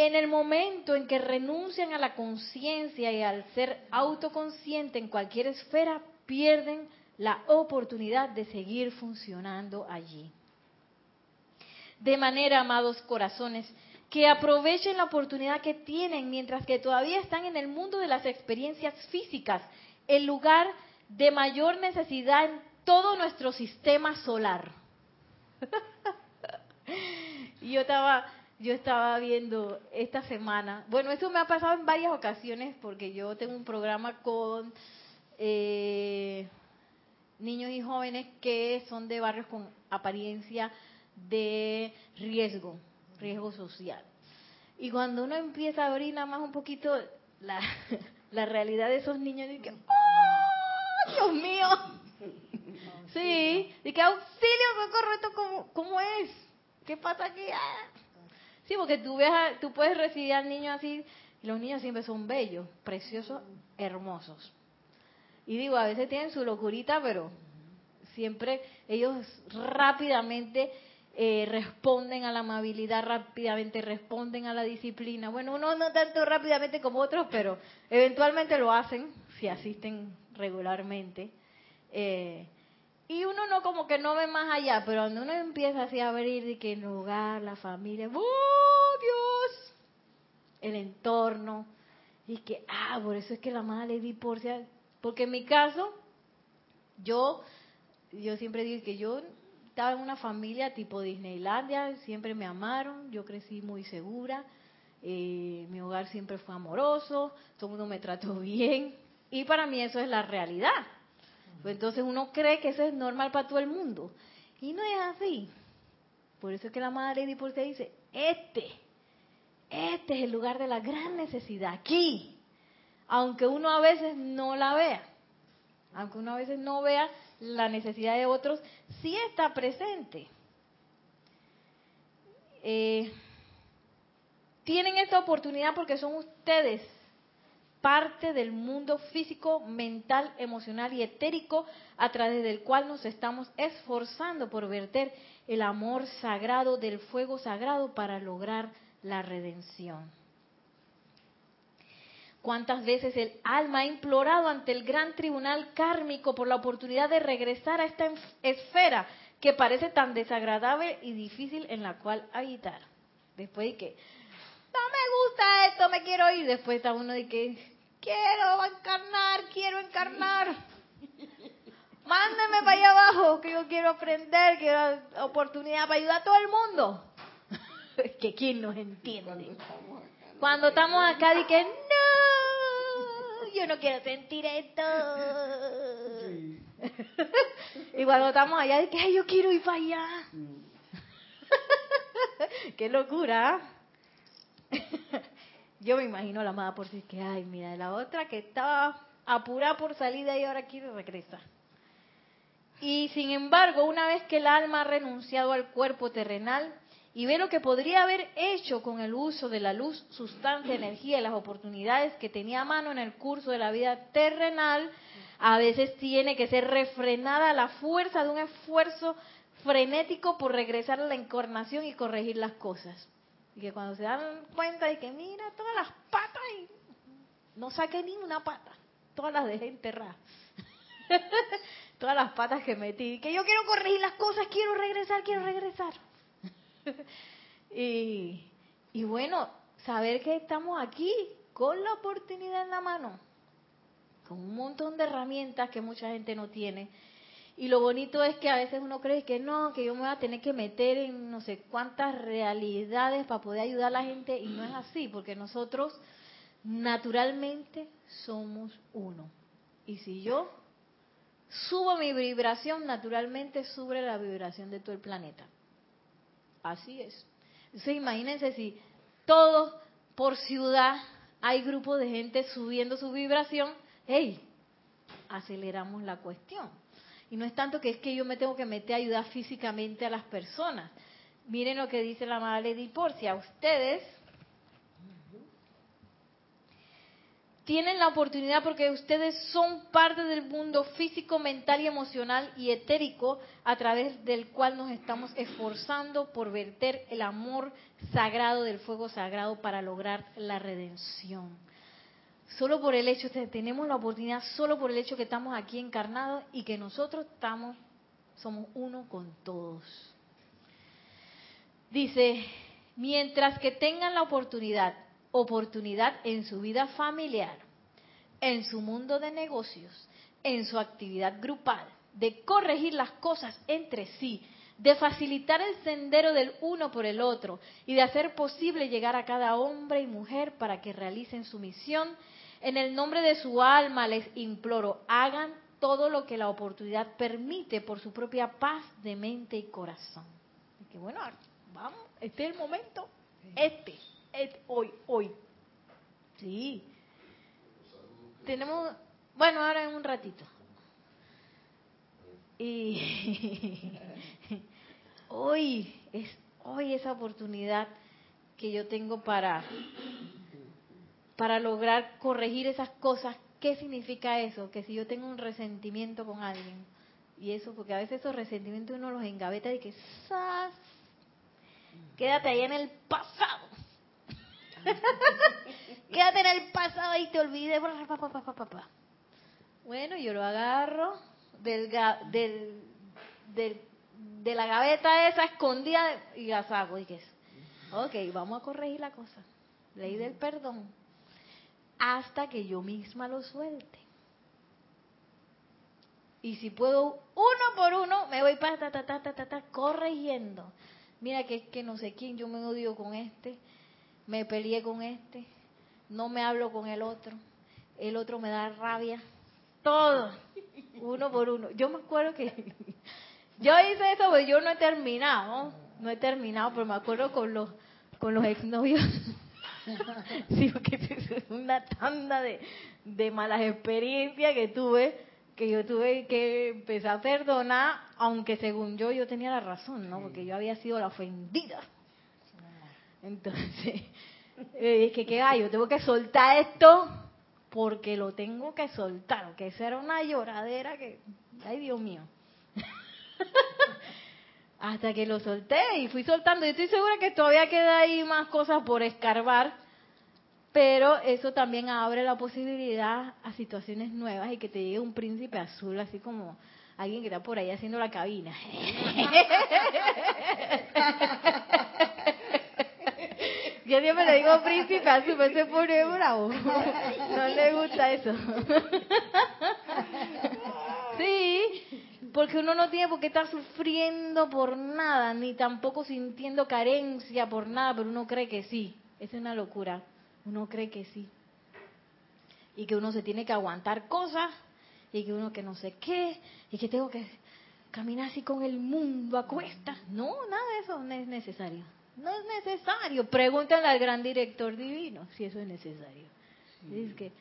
En el momento en que renuncian a la conciencia y al ser autoconsciente en cualquier esfera, pierden la oportunidad de seguir funcionando allí. De manera, amados corazones, que aprovechen la oportunidad que tienen mientras que todavía están en el mundo de las experiencias físicas, el lugar de mayor necesidad en todo nuestro sistema solar. yo estaba, yo estaba viendo esta semana, bueno, eso me ha pasado en varias ocasiones porque yo tengo un programa con eh, niños y jóvenes que son de barrios con apariencia de riesgo riesgo social. Y cuando uno empieza a abrir nada más un poquito la, la realidad de esos niños, dice, ¡oh, Dios mío! Sí, y que auxilio, socorro, esto cómo, cómo es, ¿qué pasa aquí? Ah. Sí, porque tú, ves tú puedes recibir al niño así, y los niños siempre son bellos, preciosos, hermosos. Y digo, a veces tienen su locurita, pero siempre ellos rápidamente eh, responden a la amabilidad rápidamente, responden a la disciplina. Bueno, uno no tanto rápidamente como otros, pero eventualmente lo hacen si asisten regularmente. Eh, y uno no como que no ve más allá, pero cuando uno empieza así a abrir de que el hogar, la familia, ¡oh Dios! El entorno, Y que, ah, por eso es que la madre le di. Porque en mi caso, yo, yo siempre digo que yo estaba en una familia tipo Disneylandia, siempre me amaron, yo crecí muy segura, eh, mi hogar siempre fue amoroso, todo el mundo me trató bien, y para mí eso es la realidad. Pues entonces uno cree que eso es normal para todo el mundo, y no es así. Por eso es que la madre Porcia dice, este, este es el lugar de la gran necesidad, aquí, aunque uno a veces no la vea, aunque uno a veces no vea la necesidad de otros, sí está presente. Eh, tienen esta oportunidad porque son ustedes parte del mundo físico, mental, emocional y etérico a través del cual nos estamos esforzando por verter el amor sagrado del fuego sagrado para lograr la redención. ¿Cuántas veces el alma ha implorado ante el gran tribunal kármico por la oportunidad de regresar a esta esfera que parece tan desagradable y difícil en la cual habitar? Después de que, me gusta esto, me quiero ir. Después está uno de que, quiero encarnar, quiero encarnar. Mándeme para allá abajo, que yo quiero aprender, quiero oportunidad para ayudar a todo el mundo. que quién nos entiende. Cuando estamos acá, de que no, yo no quiero sentir esto. y cuando estamos allá, de que Ay, yo quiero ir para allá. Qué locura. yo me imagino a la amada por si que, ay, mira, la otra que estaba apurada por salida y ahora quiere regresar. Y sin embargo, una vez que el alma ha renunciado al cuerpo terrenal, y ve lo que podría haber hecho con el uso de la luz, sustancia, energía y las oportunidades que tenía a mano en el curso de la vida terrenal, a veces tiene que ser refrenada a la fuerza de un esfuerzo frenético por regresar a la encarnación y corregir las cosas. Y que cuando se dan cuenta de que mira todas las patas y no saqué ni una pata, todas las dejé enterradas. todas las patas que metí, que yo quiero corregir las cosas, quiero regresar, quiero regresar. y, y bueno, saber que estamos aquí con la oportunidad en la mano, con un montón de herramientas que mucha gente no tiene. Y lo bonito es que a veces uno cree que no, que yo me voy a tener que meter en no sé cuántas realidades para poder ayudar a la gente y no es así, porque nosotros naturalmente somos uno. Y si yo subo mi vibración, naturalmente sube la vibración de todo el planeta. Así es. Entonces imagínense si todos por ciudad hay grupos de gente subiendo su vibración, hey, aceleramos la cuestión. Y no es tanto que es que yo me tengo que meter a ayudar físicamente a las personas. Miren lo que dice la madre de Porcia. Ustedes tienen la oportunidad porque ustedes son parte del mundo físico, mental y emocional y etérico a través del cual nos estamos esforzando por verter el amor sagrado del fuego sagrado para lograr la redención. Solo por el hecho, tenemos la oportunidad, solo por el hecho que estamos aquí encarnados y que nosotros estamos, somos uno con todos. Dice, mientras que tengan la oportunidad oportunidad en su vida familiar, en su mundo de negocios, en su actividad grupal, de corregir las cosas entre sí, de facilitar el sendero del uno por el otro y de hacer posible llegar a cada hombre y mujer para que realicen su misión. En el nombre de su alma les imploro, hagan todo lo que la oportunidad permite por su propia paz de mente y corazón. que bueno, vamos, este es el momento, este hoy, hoy. Sí. Tenemos, bueno, ahora en un ratito. Y hoy es hoy esa oportunidad que yo tengo para para lograr corregir esas cosas. ¿Qué significa eso? Que si yo tengo un resentimiento con alguien, y eso, porque a veces esos resentimientos uno los engaveta y que ¡zas! quédate ahí en el pasado. Quédate en el pasado y te olvides. Bueno, yo lo agarro del, del, de la gaveta esa escondida y la saco. Y que ok, vamos a corregir la cosa. Ley del perdón. Hasta que yo misma lo suelte. Y si puedo, uno por uno, me voy para ta, ta, ta, ta, ta, ta, corrigiendo. Mira que es que no sé quién, yo me odio con este, me peleé con este, no me hablo con el otro, el otro me da rabia, todo, uno por uno. Yo me acuerdo que yo hice eso, pero yo no he terminado, no he terminado, pero me acuerdo con los con los exnovios. sí, porque es una tanda de, de malas experiencias que tuve que yo tuve que empezar a perdonar, aunque según yo yo tenía la razón, ¿no? Porque yo había sido la ofendida. Entonces, es que qué yo tengo que soltar esto porque lo tengo que soltar, que esa era una lloradera que, ay Dios mío. Hasta que lo solté y fui soltando. Y estoy segura que todavía queda ahí más cosas por escarbar pero eso también abre la posibilidad a situaciones nuevas y que te llegue un príncipe azul, así como alguien que está por ahí haciendo la cabina. Yo siempre le digo príncipe azul, pero se pone bravo. No le gusta eso. Sí, porque uno no tiene por qué estar sufriendo por nada, ni tampoco sintiendo carencia por nada, pero uno cree que sí. Es una locura. Uno cree que sí. Y que uno se tiene que aguantar cosas y que uno que no sé qué y que tengo que caminar así con el mundo a cuestas. No, nada de eso no es necesario. No es necesario. Pregúntenle al gran director divino si eso es necesario. Es que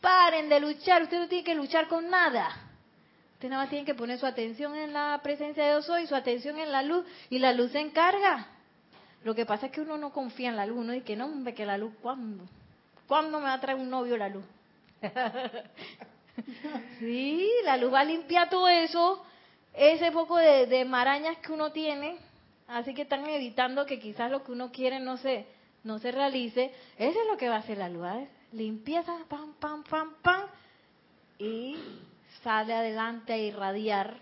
paren de luchar. Usted no tiene que luchar con nada. Usted nada más tiene que poner su atención en la presencia de Dios hoy, su atención en la luz y la luz se encarga. Lo que pasa es que uno no confía en la luz, uno dice que no, hombre, que la luz, ¿cuándo? ¿Cuándo me va a traer un novio la luz? sí, la luz va a limpiar todo eso, ese poco de, marañas que uno tiene, así que están evitando que quizás lo que uno quiere no se, no se realice. Eso es lo que va a hacer la luz, ¿eh? limpieza, pam, pam, pam, pam, y sale adelante a irradiar,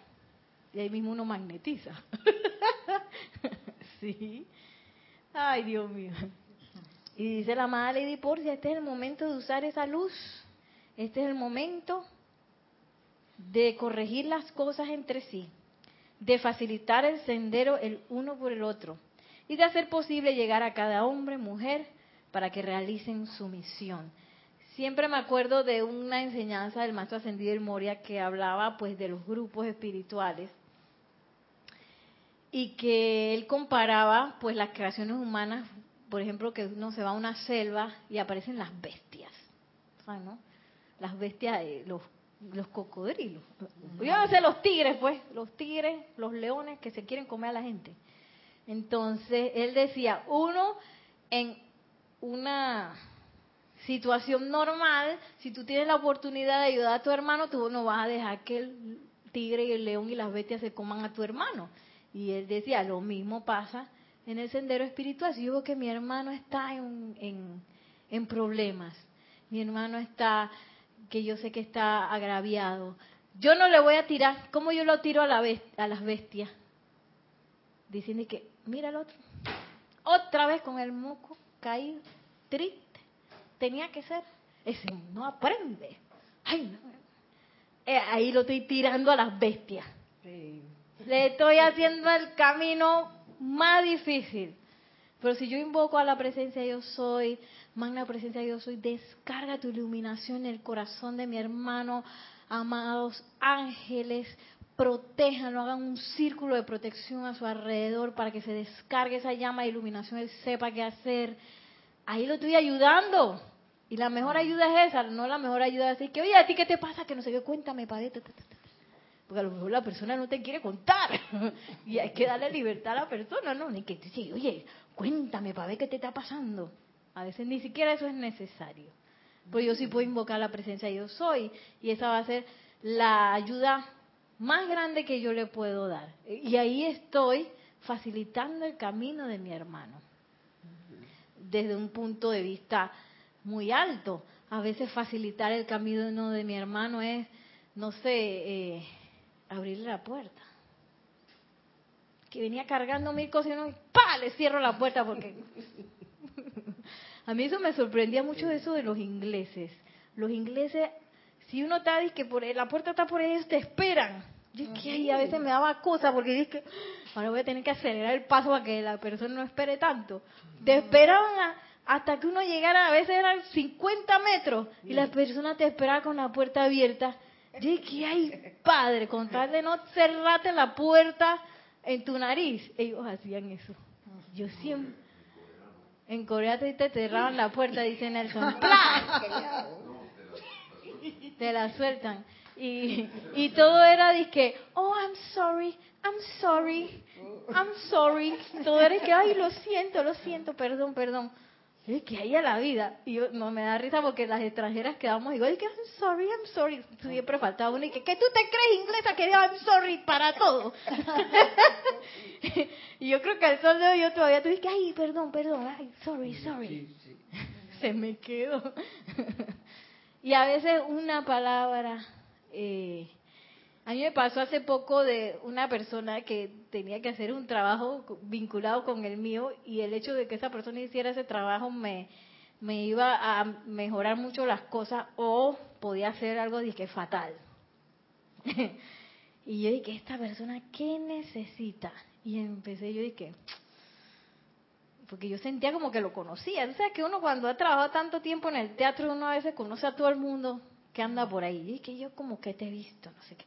y ahí mismo uno magnetiza. sí. Ay, Dios mío. Y dice la amada Lady Porcia, este es el momento de usar esa luz. Este es el momento de corregir las cosas entre sí, de facilitar el sendero el uno por el otro y de hacer posible llegar a cada hombre, mujer, para que realicen su misión. Siempre me acuerdo de una enseñanza del maestro ascendido del Moria que hablaba pues de los grupos espirituales y que él comparaba pues las creaciones humanas, por ejemplo, que uno se va a una selva y aparecen las bestias, ¿no? Las bestias, los, los cocodrilos. Yo a los tigres, pues, los tigres, los leones que se quieren comer a la gente. Entonces, él decía, uno en una situación normal, si tú tienes la oportunidad de ayudar a tu hermano, tú no vas a dejar que el tigre y el león y las bestias se coman a tu hermano. Y él decía, lo mismo pasa en el sendero espiritual. Si yo que mi hermano está en, en, problemas, mi hermano está, que yo sé que está agraviado, yo no le voy a tirar, como yo lo tiro a, la a las bestias? Diciendo que, mira el otro, otra vez con el moco caído, triste. Tenía que ser. Ese no aprende. Ay, eh, ahí lo estoy tirando a las bestias. Sí. Le estoy haciendo el camino más difícil. Pero si yo invoco a la presencia yo soy, magna presencia yo soy, descarga tu iluminación en el corazón de mi hermano, amados ángeles, protéjanlo, hagan un círculo de protección a su alrededor para que se descargue esa llama de iluminación, él sepa qué hacer. Ahí lo estoy ayudando. Y la mejor ayuda es esa, no la mejor ayuda es decir que, oye, ¿a ti qué te pasa? Que no sé qué, cuéntame, padre. Porque a lo mejor la persona no te quiere contar. y hay que darle libertad a la persona, ¿no? Ni que te diga, oye, cuéntame para ver qué te está pasando. A veces ni siquiera eso es necesario. Pero yo sí puedo invocar la presencia de yo soy. Y esa va a ser la ayuda más grande que yo le puedo dar. Y ahí estoy facilitando el camino de mi hermano. Desde un punto de vista muy alto. A veces facilitar el camino de mi hermano es, no sé, eh, abrirle la puerta. Que venía cargando mil cosas y no, ¡pa! Le cierro la puerta porque... A mí eso me sorprendía mucho eso de los ingleses. los ingleses, si uno está, que por la puerta está por ellos te esperan. Yo que ahí a veces me daba cosa porque es que ahora voy a tener que acelerar el paso para que la persona no espere tanto. Te esperaban a- hasta que uno llegara, a veces eran 50 metros y la persona te esperaba con la puerta abierta. Es que ay, padre, con tal de no cerrarte la puerta en tu nariz. Ellos hacían eso. Yo siempre... En Corea te, te cerraban la puerta, dice Nelson. Te la sueltan. Y, y todo era que, oh, I'm sorry, I'm sorry, I'm sorry. Todo era que, ay, lo siento, lo siento, perdón, perdón. Es que ahí a la vida. Y yo, no me da risa porque las extranjeras quedamos igual. Y que, I'm sorry, I'm sorry. Siempre faltaba uno y que, ¿qué tú te crees inglesa que I'm sorry para todo? y yo creo que al sol de hoy yo todavía tuve que, ay, perdón, perdón, ay, sorry, sorry. Se me quedó. y a veces una palabra. Eh, a mí me pasó hace poco de una persona que tenía que hacer un trabajo vinculado con el mío y el hecho de que esa persona hiciera ese trabajo me, me iba a mejorar mucho las cosas o podía hacer algo que fatal. y yo dije, ¿esta persona qué necesita? Y empecé, yo dije, porque yo sentía como que lo conocía. O sea, que uno cuando ha trabajado tanto tiempo en el teatro, uno a veces conoce a todo el mundo que anda por ahí. Y que yo como que te he visto, no sé qué.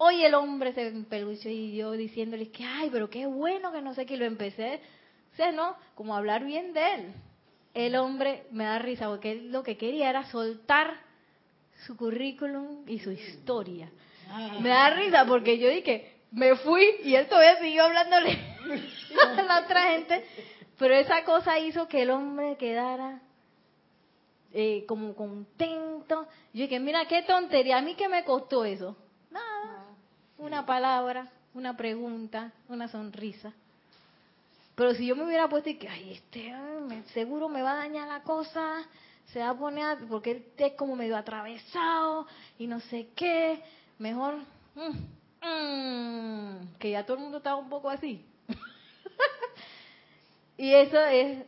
Hoy el hombre se empelució y yo diciéndole que, ay, pero qué bueno que no sé qué. Lo empecé, o sea, ¿no? Como hablar bien de él. El hombre me da risa porque él lo que quería era soltar su currículum y su historia. Me da risa porque yo dije, me fui y él todavía siguió hablándole a la otra gente. Pero esa cosa hizo que el hombre quedara eh, como contento. Yo dije, mira qué tontería, a mí qué me costó eso. Una palabra, una pregunta, una sonrisa. Pero si yo me hubiera puesto y que, ay, este me- seguro me va a dañar la cosa, se va a poner, a- porque él es como medio atravesado y no sé qué, mejor, mm, mm, que ya todo el mundo estaba un poco así. y eso es,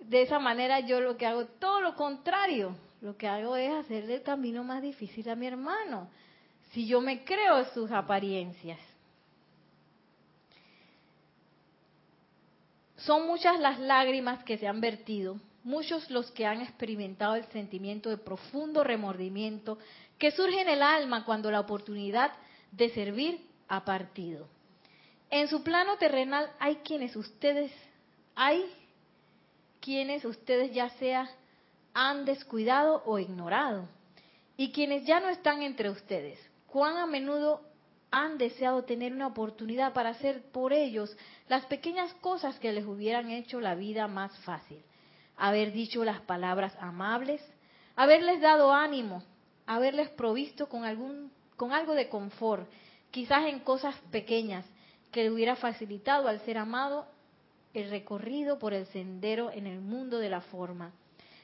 de esa manera yo lo que hago, todo lo contrario, lo que hago es hacerle el camino más difícil a mi hermano, si yo me creo sus apariencias. Son muchas las lágrimas que se han vertido, muchos los que han experimentado el sentimiento de profundo remordimiento que surge en el alma cuando la oportunidad de servir ha partido. En su plano terrenal hay quienes ustedes, hay quienes ustedes ya sea han descuidado o ignorado, y quienes ya no están entre ustedes. Cuán a menudo han deseado tener una oportunidad para hacer por ellos las pequeñas cosas que les hubieran hecho la vida más fácil. Haber dicho las palabras amables, haberles dado ánimo, haberles provisto con algún con algo de confort, quizás en cosas pequeñas que le hubiera facilitado al ser amado el recorrido por el sendero en el mundo de la forma.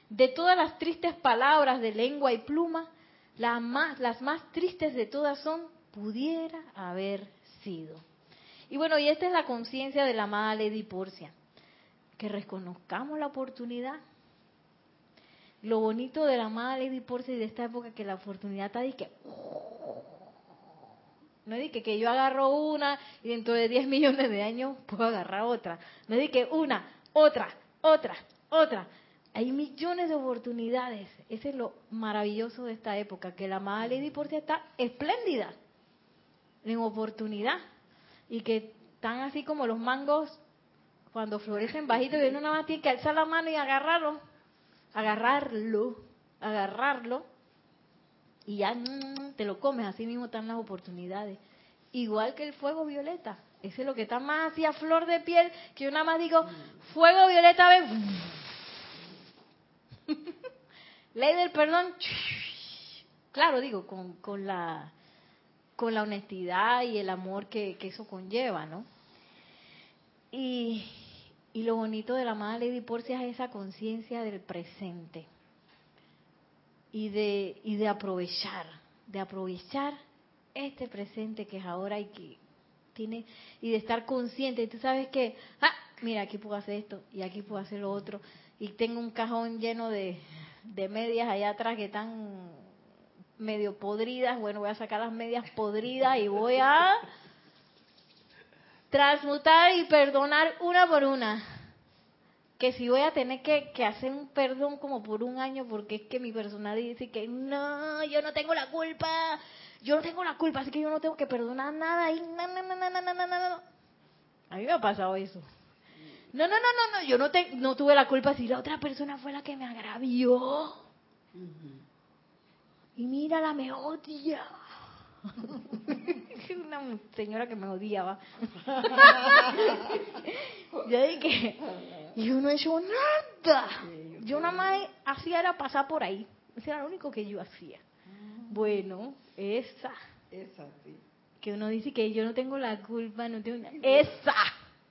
De todas las tristes palabras de lengua y pluma, las más, las más tristes de todas son pudiera haber sido. Y bueno, y esta es la conciencia de la amada Lady Porcia, que reconozcamos la oportunidad. Lo bonito de la amada Lady Porcia y de esta época que la oportunidad está de que no es de que, que yo agarro una y dentro de 10 millones de años puedo agarrar otra. No es de que una, otra, otra, otra. Hay millones de oportunidades. Ese es lo maravilloso de esta época, que la amada Lady Porcia está espléndida en oportunidad. Y que están así como los mangos cuando florecen bajitos y uno nada más tiene que alzar la mano y agarrarlo. Agarrarlo, agarrarlo y ya mm, te lo comes, así mismo están las oportunidades. Igual que el fuego violeta, ese es lo que está más así a flor de piel, que yo nada más digo, fuego violeta, ven. Ley del perdón, claro, digo, con, con, la, con la honestidad y el amor que, que eso conlleva, ¿no? Y, y lo bonito de la amada Lady Porcia es esa conciencia del presente y de, y de aprovechar, de aprovechar este presente que es ahora y que tiene, y de estar consciente. Y tú sabes que, ah, mira, aquí puedo hacer esto y aquí puedo hacer lo otro. Y tengo un cajón lleno de, de medias allá atrás que están medio podridas. Bueno, voy a sacar las medias podridas y voy a transmutar y perdonar una por una. Que si voy a tener que, que hacer un perdón como por un año porque es que mi personalidad dice que no, yo no tengo la culpa, yo no tengo la culpa, así que yo no tengo que perdonar nada y no, no, no. A mí me ha pasado eso. No, no, no, no, no, yo no, te, no tuve la culpa si la otra persona fue la que me agravió. Y mírala, me odia. Una señora que me odiaba. yo dije, yo no he hecho nada. Yo nada más hacía era pasar por ahí. Eso era lo único que yo hacía. Bueno, esa. Esa, sí. Que uno dice que yo no tengo la culpa, no tengo... Esa.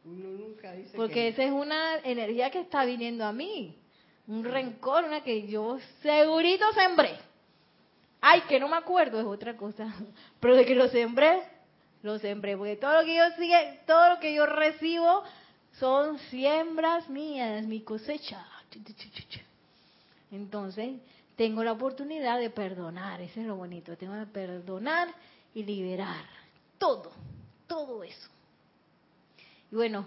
Uno nunca dice Porque que... esa es una energía que está viniendo a mí. Un rencor, una que yo segurito sembré. Ay, que no me acuerdo, es otra cosa. Pero de que lo sembré, lo sembré. Porque todo lo que yo sigue, todo lo que yo recibo son siembras mías, mi cosecha. Entonces, tengo la oportunidad de perdonar. Eso es lo bonito. Tengo que perdonar y liberar. Todo, todo eso. Y bueno,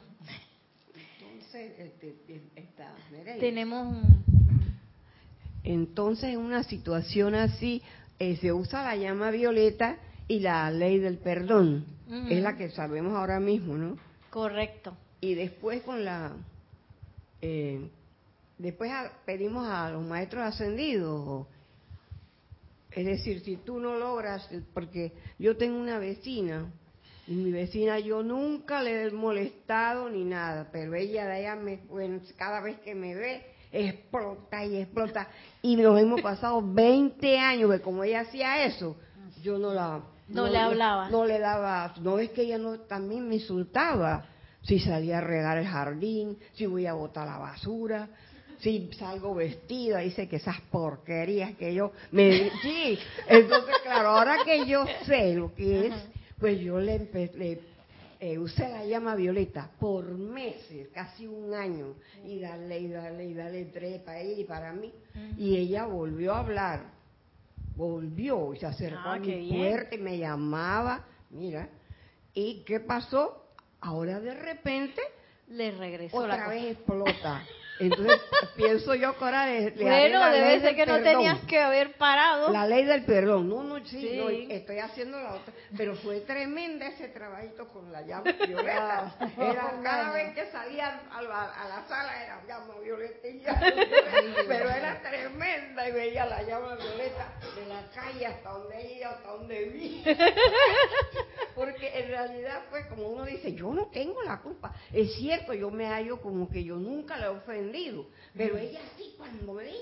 Entonces, este, esta, tenemos un- Entonces, en una situación así, eh, se usa la llama violeta y la ley del perdón. Es la que sabemos ahora mismo, ¿no? correcto. Y después con la... eh, después a- pedimos a los maestros ascendidos. Es decir, si tú no logras, porque yo tengo una vecina, y mi vecina yo nunca le he molestado ni nada, pero ella de allá, me, bueno, cada vez que me ve, explota y explota. Y nos hemos pasado 20 años, que como ella hacía eso, yo no la... No le hablaba. No le daba, no es que ella no también me insultaba. Si salía a regar el jardín, si voy a botar la basura, si salgo vestida, dice que esas porquerías que yo me sí, entonces claro, ahora que yo sé lo que es, pues yo le, empe- le eh, usé la llama violeta por meses, casi un año, y darle y darle y darle entre para ella y para mí, y ella volvió a hablar, volvió y se acercó Ah, a mi puerta y me llamaba, mira, ¿y qué pasó? Ahora de repente Le regresó otra la vez explota. Entonces pienso yo que ahora le, le Bueno, la ley debe del ser que no tenías que haber parado. La ley del perdón. No, no, sí, Sí. no, estoy haciendo la otra. Pero fue tremenda ese trabajito con la llama violeta. Era cada vez que salía a la, a la sala era llama violeta y llama violeta. Pero era tremenda y veía la llama violeta de la calle hasta donde iba, hasta donde vi. Porque en realidad, pues, como uno dice, yo no tengo la culpa. Es cierto, yo me hallo como que yo nunca la he Pero ella sí, cuando me dice,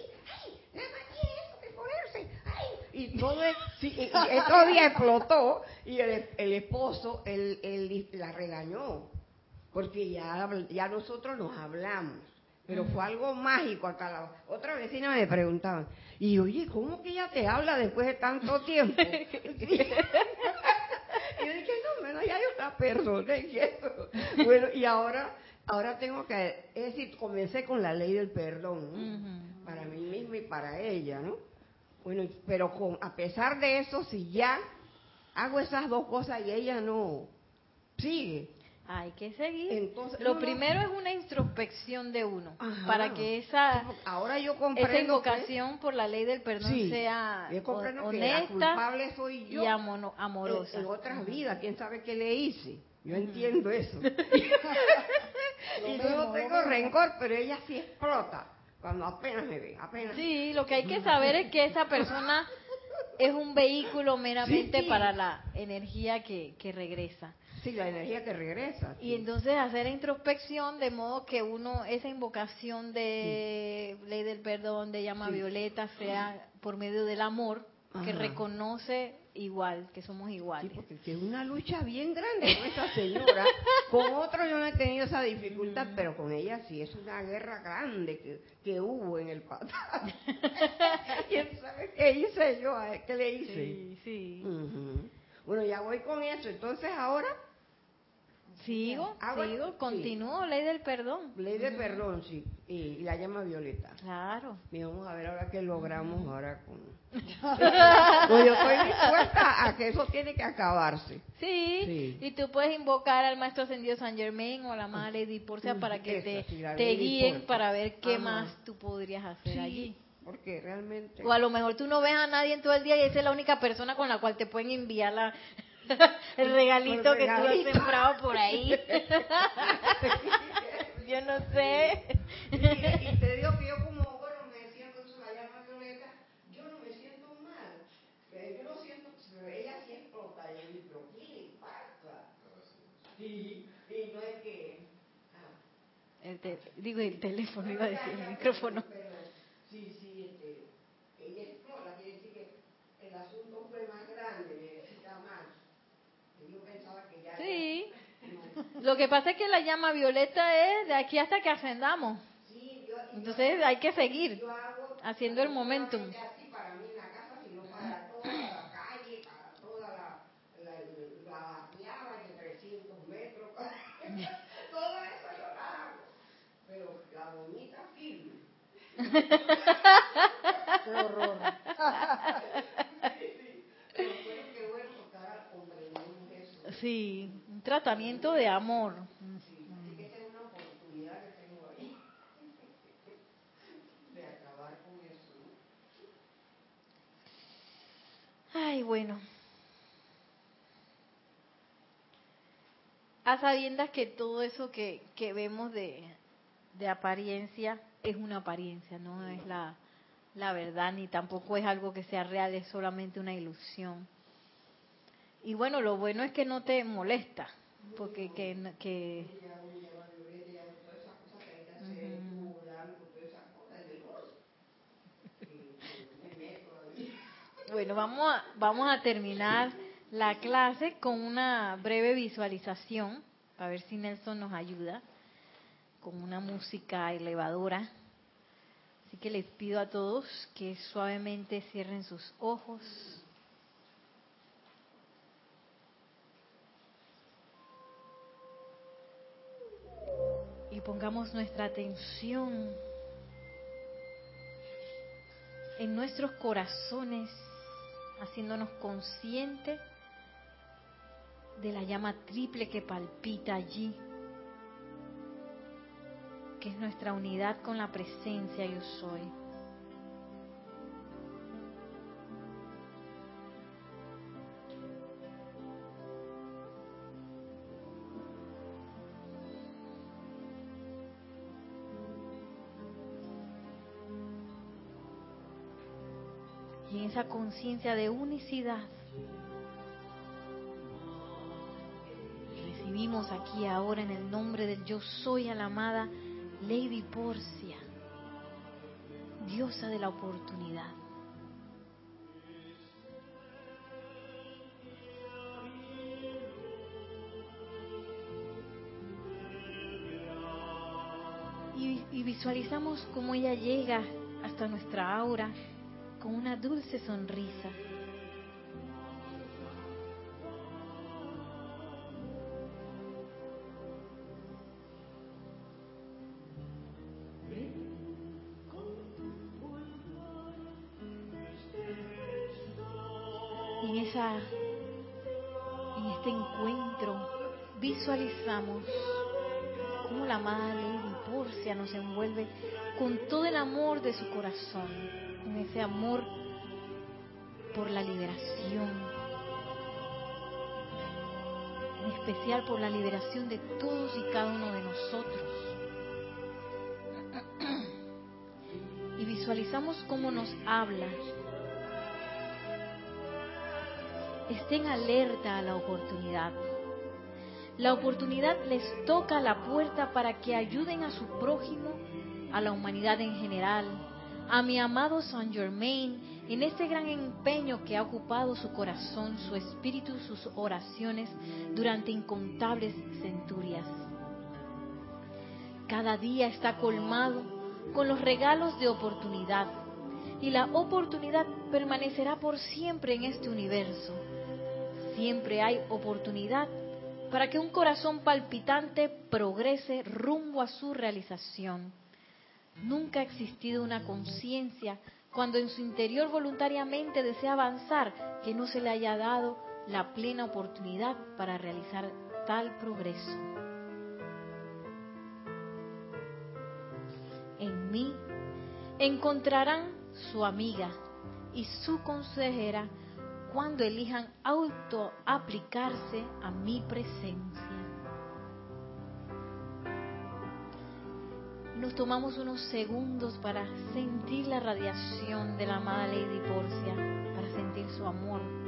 ¡ay! La María eso de ponerse, ¡ay! Y todo sí, y- y estos días explotó y el, el esposo, él, él la regañó. Porque ya, ya nosotros nos hablamos. Pero fue algo mágico. Hasta la otra vecina me preguntaban, y oye, ¿cómo que ella te habla después de tanto tiempo? Y yo dije, no, bueno, ya yo la perdoné y eso. Bueno, y ahora, ahora tengo que, es decir, comencé con la ley del perdón, para mí misma y para ella, ¿no? Bueno, pero con, a pesar de eso, si ya hago esas dos cosas y ella no sigue, Hay que seguir. entonces... Lo no, no. primero es una introspección de uno, Ajá. para que esa, Ahora yo esa comprendo invocación por la ley del que, perdón sí, sea yo que la honesta culpable soy yo. y amono- en, amorosa. en otras vidas, quién sabe qué le hice. Yo entiendo eso. y yo no tengo rencor, pero ella sí explota cuando apenas me ve, apenas. Sí, lo que hay que saber es que esa persona es un vehículo meramente Sí, sí. para la energía que, que regresa. Sí, la energía que regresa. Y entonces hacer introspección de modo que uno, esa invocación de ley del perdón, de llama violeta, sea por medio del amor, que reconoce igual, que somos Sí, iguales. porque es una lucha bien grande con esa señora. Con otros yo no he tenido esa dificultad, pero con ella sí es una guerra grande que, que hubo en el pasado. ¿Quién sabe qué hice yo? ¿Qué le hice? Sí, sí. Bueno, ya voy con eso. Entonces ahora Sigo, Ah, sigo, sí. continúo, ley del perdón. Ley de perdón, sí. Y, y la llama violeta. Claro. Y vamos a ver ahora qué logramos ahora con... Pues yo estoy dispuesta a que eso tiene que acabarse. Sí, Sí. y tú puedes invocar al maestro ascendido San Germain o a la madre Lady Porcia para que esa, te, sí, te guíen Porcia. para ver qué Ajá. más tú podrías hacer allí. Porque realmente... O a lo mejor tú no ves a nadie en todo el día y esa es la única persona con la cual te pueden enviar la, el regalito que tú has sembrado por ahí. Yo no sé. Y, y te digo que yo como, bueno, me siento llama violeta, yo no me siento mal. Eh, Yo no siento, pero ella sí explota. Y yo digo, pero ¿qué le pasa? Y, y no es que... ah, El te- digo el teléfono, iba a decir el micrófono. Pero sí, sí, este, ella explota, quiere decir que el asunto fue más grande, necesita más. Y yo pensaba que ya... Sí. Lo que pasa es que la llama violeta es de aquí hasta que ascendamos. Entonces hay que seguir yo hago haciendo el momentum. solamente así para mí en la casa, sino para toda la calle, para toda la, la, la barriada de 300 metros. Todo eso yo lo hago. Pero la bonita firme. Qué horror. Pero bueno, qué bueno tocar comprendemos eso. Sí, un tratamiento de amor. Sí, así que esa es una oportunidad que tengo ahí de acabar eso. ¿no? Ay, bueno. A sabiendas que todo eso que, que vemos de, de apariencia es una apariencia, no es la, la verdad, ni tampoco es algo que sea real, es solamente una ilusión. Y bueno, lo bueno es que no te molesta, porque que, que. Bueno, vamos a, vamos a terminar la clase con una breve visualización, a ver si Nelson nos ayuda, con una música elevadora. Así que les pido a todos que suavemente cierren sus ojos. Pongamos nuestra atención en nuestros corazones, haciéndonos conscientes de la llama triple que palpita allí, que es nuestra unidad con la presencia yo soy. Y en esa conciencia de unicidad, recibimos aquí ahora en el nombre del yo soy a la amada Lady Porcia, diosa de la oportunidad. Y, y visualizamos cómo ella llega hasta nuestra aura con una dulce sonrisa. En esa en este encuentro visualizamos cómo la amada Nos envuelve con todo el amor de su corazón, con ese amor por la liberación, en especial por la liberación de todos y cada uno de nosotros. Y visualizamos cómo nos habla. Estén alerta a la oportunidad. La oportunidad les toca la puerta para que ayuden a su prójimo, a la humanidad en general, a mi amado Saint Germain en este gran empeño que ha ocupado su corazón, su espíritu, sus oraciones durante incontables centurias. Cada día está colmado con los regalos de oportunidad y la oportunidad permanecerá por siempre en este universo. Siempre hay oportunidad para que un corazón palpitante progrese rumbo a su realización. Nunca ha existido una conciencia cuando en su interior voluntariamente desea avanzar que no se le haya dado la plena oportunidad para realizar tal progreso. En mí encontrarán su amiga y su consejera cuando elijan auto aplicarse a mi presencia. Nos tomamos unos segundos para sentir la radiación de la amada Lady Porcia, para sentir su amor.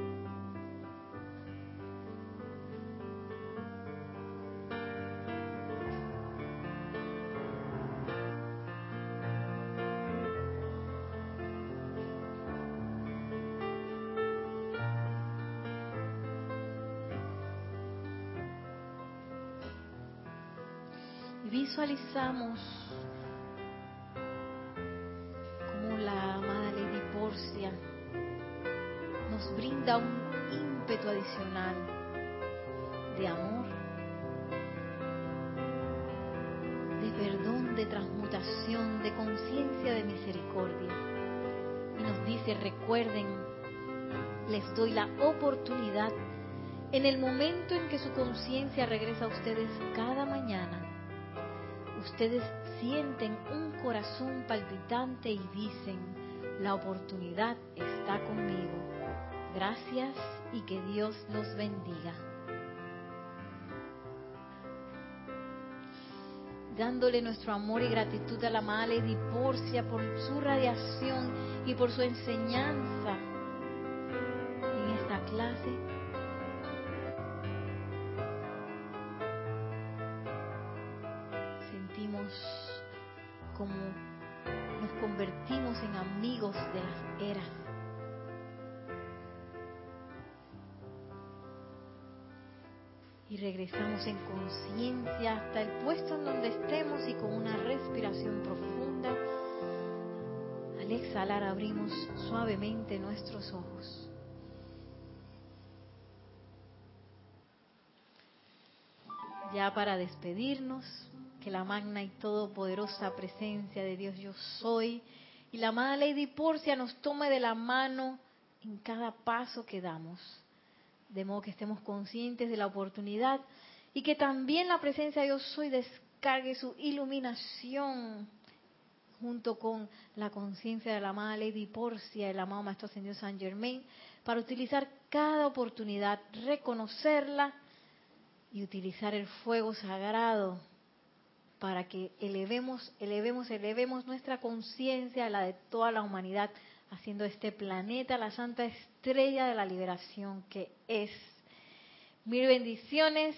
Visualizamos como la amada Lady Porcia nos brinda un ímpetu adicional de amor, de perdón, de transmutación, de conciencia, de misericordia. Y nos dice, recuerden, les doy la oportunidad en el momento en que su conciencia regresa a ustedes cada mañana ustedes sienten un corazón palpitante y dicen, la oportunidad está conmigo. Gracias y que Dios los bendiga. Dándole nuestro amor y gratitud a la amada Lady por su radiación y por su enseñanza en esta clase. Conciencia hasta el puesto en donde estemos y con una respiración profunda. Al exhalar abrimos suavemente nuestros ojos. Ya para despedirnos, que la magna y todopoderosa presencia de Dios yo soy y la amada Lady Porcia nos tome de la mano en cada paso que damos, de modo que estemos conscientes de la oportunidad y que también la presencia de Dios soy descargue su iluminación junto con la conciencia de la amada Lady Porcia, el amado Maestro Ascendido San Germain, para utilizar cada oportunidad, reconocerla y utilizar el fuego sagrado para que elevemos, elevemos, elevemos nuestra conciencia la de toda la humanidad, haciendo este planeta la santa estrella de la liberación que es. Mil bendiciones,